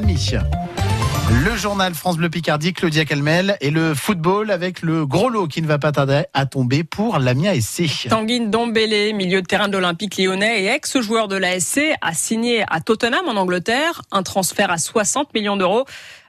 6h30. Le journal France Bleu Picardie, Claudia Calmel et le football avec le gros lot qui ne va pas tarder à tomber pour l'Amiens SC. Tanguy Dombélé, milieu de terrain de lyonnais et ex-joueur de la SC, a signé à Tottenham en Angleterre un transfert à 60 millions d'euros.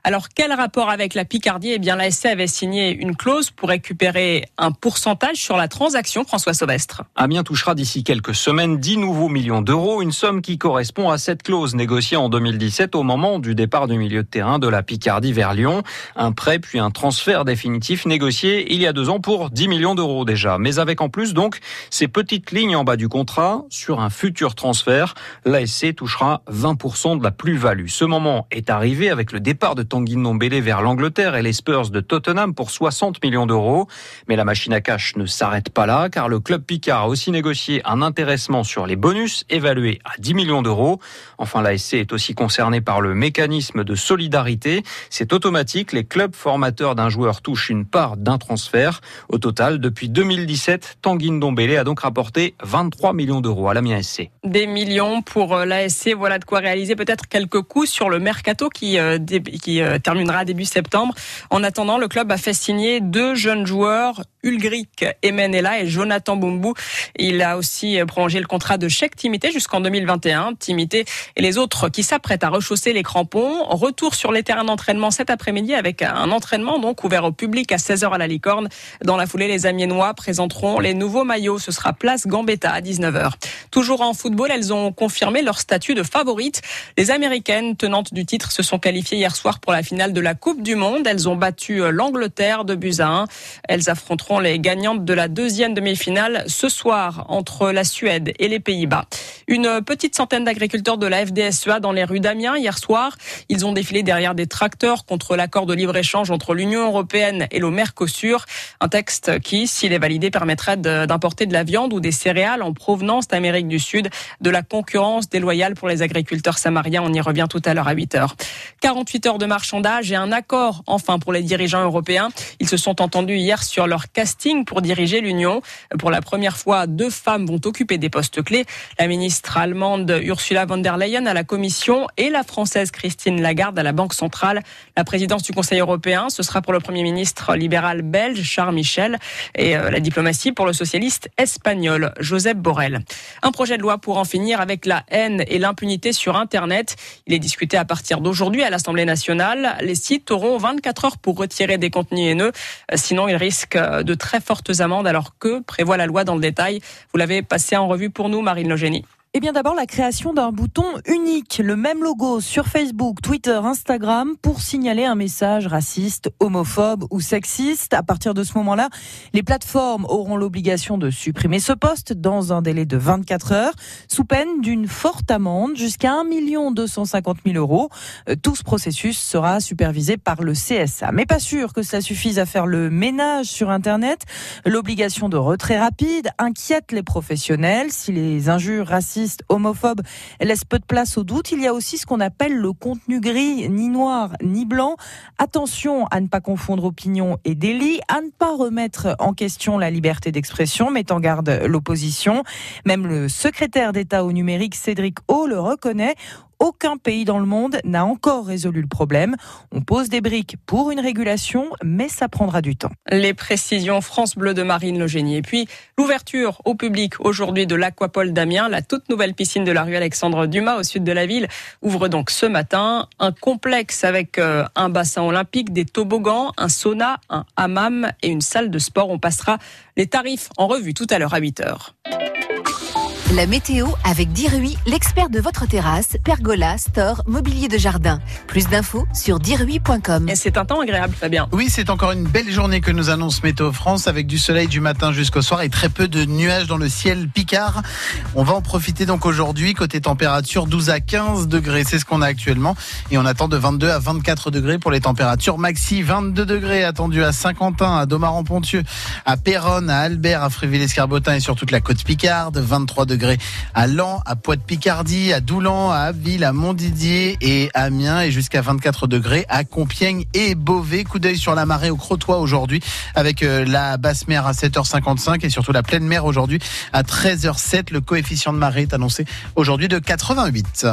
Alors quel rapport avec la Picardie? Eh bien la SC avait signé une clause pour récupérer un pourcentage sur la transaction, François Sauvestre. Amiens touchera d'ici quelques semaines 10 nouveaux millions d'euros, une somme qui correspond à cette clause négociée en 2017 au moment du départ du milieu de terrain de la Picardie vers Lyon. Un prêt puis un transfert définitif négocié il y a deux ans pour 10 millions d'euros déjà. Mais avec en plus donc ces petites lignes en bas du contrat sur un futur transfert, l'ASC touchera 20% de la plus-value. Ce moment est arrivé avec le départ de Tanguy Ndombele vers l'Angleterre et les Spurs de Tottenham pour 60 millions d'euros. Mais la machine à cash ne s'arrête pas là car le club Picard a aussi négocié un intéressement sur les bonus évalué à 10 millions d'euros. Enfin, l'ASC est aussi concerné par le mécanisme de solidarité. C'est automatique. Les clubs formateurs d'un joueur touchent une part d'un transfert. Au total, depuis 2017, Tanguy Ndombele a donc rapporté 23 millions d'euros à l'Amiens SC. Des millions pour euh, l'ASC. Voilà de quoi réaliser peut-être quelques coups sur le mercato qui, euh, qui euh, terminera début septembre. En attendant, le club a fait signer deux jeunes joueurs, Ulgric Emenela et Jonathan Bumbu. Il a aussi prolongé le contrat de chèque Timité jusqu'en 2021. Timité et les autres qui s'apprêtent à rechausser les crampons. Retour sur les terrains d'entraînement cet après-midi avec un entraînement donc ouvert au public à 16h à la Licorne. Dans la foulée, les Amiénois présenteront les nouveaux maillots. Ce sera place Gambetta à 19h. Toujours en football, elles ont confirmé leur statut de favorite. Les Américaines tenantes du titre se sont qualifiées hier soir pour la finale de la Coupe du Monde. Elles ont battu l'Angleterre de buts à 1. Elles affronteront les gagnantes de la deuxième demi-finale ce soir entre la Suède et les Pays-Bas. Une petite centaine d'agriculteurs de la FDSEA dans les rues d'Amiens hier soir. Ils ont défilé derrière des tracteurs contre l'accord de libre-échange entre l'Union européenne et le Mercosur. Un texte qui, s'il est validé, permettrait d'importer de la viande ou des céréales en provenance d'Amérique du Sud. De la concurrence déloyale pour les agriculteurs samariens. On y revient tout à l'heure à 8 heures. 48 heures de marchandage et un accord enfin pour les dirigeants européens. Ils se sont entendus hier sur leur pour diriger l'Union. Pour la première fois, deux femmes vont occuper des postes clés. La ministre allemande Ursula von der Leyen à la Commission et la française Christine Lagarde à la Banque centrale. La présidence du Conseil européen, ce sera pour le Premier ministre libéral belge Charles Michel et euh, la diplomatie pour le socialiste espagnol Joseph Borrell. Un projet de loi pour en finir avec la haine et l'impunité sur Internet. Il est discuté à partir d'aujourd'hui à l'Assemblée nationale. Les sites auront 24 heures pour retirer des contenus haineux. Sinon, ils risquent de très fortes amendes alors que prévoit la loi dans le détail. Vous l'avez passé en revue pour nous, Marine Logénie. Eh bien d'abord la création d'un bouton unique, le même logo sur Facebook, Twitter, Instagram pour signaler un message raciste, homophobe ou sexiste. À partir de ce moment-là, les plateformes auront l'obligation de supprimer ce poste dans un délai de 24 heures, sous peine d'une forte amende jusqu'à 1 250 000 euros. Euh, tout ce processus sera supervisé par le CSA. Mais pas sûr que cela suffise à faire le ménage sur Internet. L'obligation de retrait rapide inquiète les professionnels. Si les injures racistes homophobe laisse peu de place au doute. Il y a aussi ce qu'on appelle le contenu gris, ni noir ni blanc. Attention à ne pas confondre opinion et délit, à ne pas remettre en question la liberté d'expression, met en garde l'opposition. Même le secrétaire d'État au numérique, Cédric O, le reconnaît. Aucun pays dans le monde n'a encore résolu le problème. On pose des briques pour une régulation, mais ça prendra du temps. Les précisions France Bleu de Marine Le Génie. Et puis, l'ouverture au public aujourd'hui de l'Aquapole d'Amiens, la toute nouvelle piscine de la rue Alexandre Dumas au sud de la ville, ouvre donc ce matin un complexe avec euh, un bassin olympique, des toboggans, un sauna, un hammam et une salle de sport. On passera les tarifs en revue tout à l'heure à 8 heures. La météo avec Dirui, l'expert de votre terrasse, pergola, store, mobilier de jardin. Plus d'infos sur dirui.com. Et c'est un temps agréable, Fabien. Oui, c'est encore une belle journée que nous annonce Météo France avec du soleil du matin jusqu'au soir et très peu de nuages dans le ciel picard. On va en profiter donc aujourd'hui. Côté température, 12 à 15 degrés, c'est ce qu'on a actuellement. Et on attend de 22 à 24 degrés pour les températures maxi. 22 degrés attendus à Saint-Quentin, à Domaran-Pontieux, à Péronne, à Albert, à Fréville-Escarbotin et sur toute la côte picarde. 23 degrés à Lens, à Poix-de-Picardie, à Doulan, à Abbeville, à Montdidier et Amiens et jusqu'à 24 degrés à Compiègne et Beauvais. Coup d'œil sur la marée au Crotoy aujourd'hui avec euh, la basse mer à 7h55 et surtout la pleine mer aujourd'hui à 13h07. Le coefficient de marée est annoncé aujourd'hui de 88.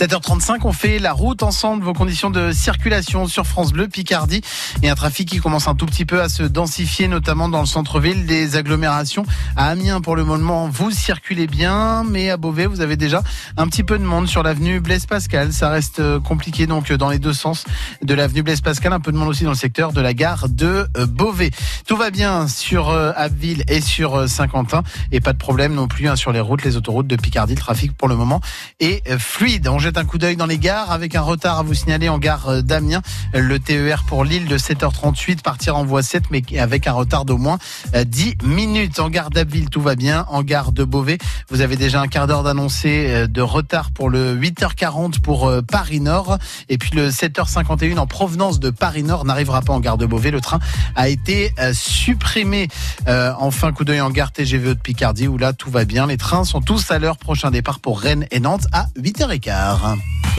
7h35, on fait la route ensemble, vos conditions de circulation sur France Bleu, Picardie, et un trafic qui commence un tout petit peu à se densifier, notamment dans le centre-ville, des agglomérations. À Amiens, pour le moment, vous circulez bien, mais à Beauvais, vous avez déjà un petit peu de monde sur l'avenue Blaise Pascal. Ça reste euh, compliqué donc dans les deux sens de l'avenue Blaise Pascal, un peu de monde aussi dans le secteur de la gare de euh, Beauvais. Tout va bien sur euh, Abbeville et sur Saint-Quentin, et pas de problème non plus hein, sur les routes, les autoroutes de Picardie. Le trafic pour le moment est fluide. Un coup d'œil dans les gares avec un retard à vous signaler en gare d'Amiens. Le TER pour Lille de 7h38 partir en voie 7 mais avec un retard d'au moins 10 minutes. En gare d'Abbeville, tout va bien. En gare de Beauvais, vous avez déjà un quart d'heure d'annoncé de retard pour le 8h40 pour Paris Nord. Et puis le 7h51 en provenance de Paris Nord n'arrivera pas en gare de Beauvais. Le train a été supprimé. enfin, coup d'œil en gare TGV de Picardie où là tout va bien. Les trains sont tous à l'heure. Prochain départ pour Rennes et Nantes à 8h15. Marin.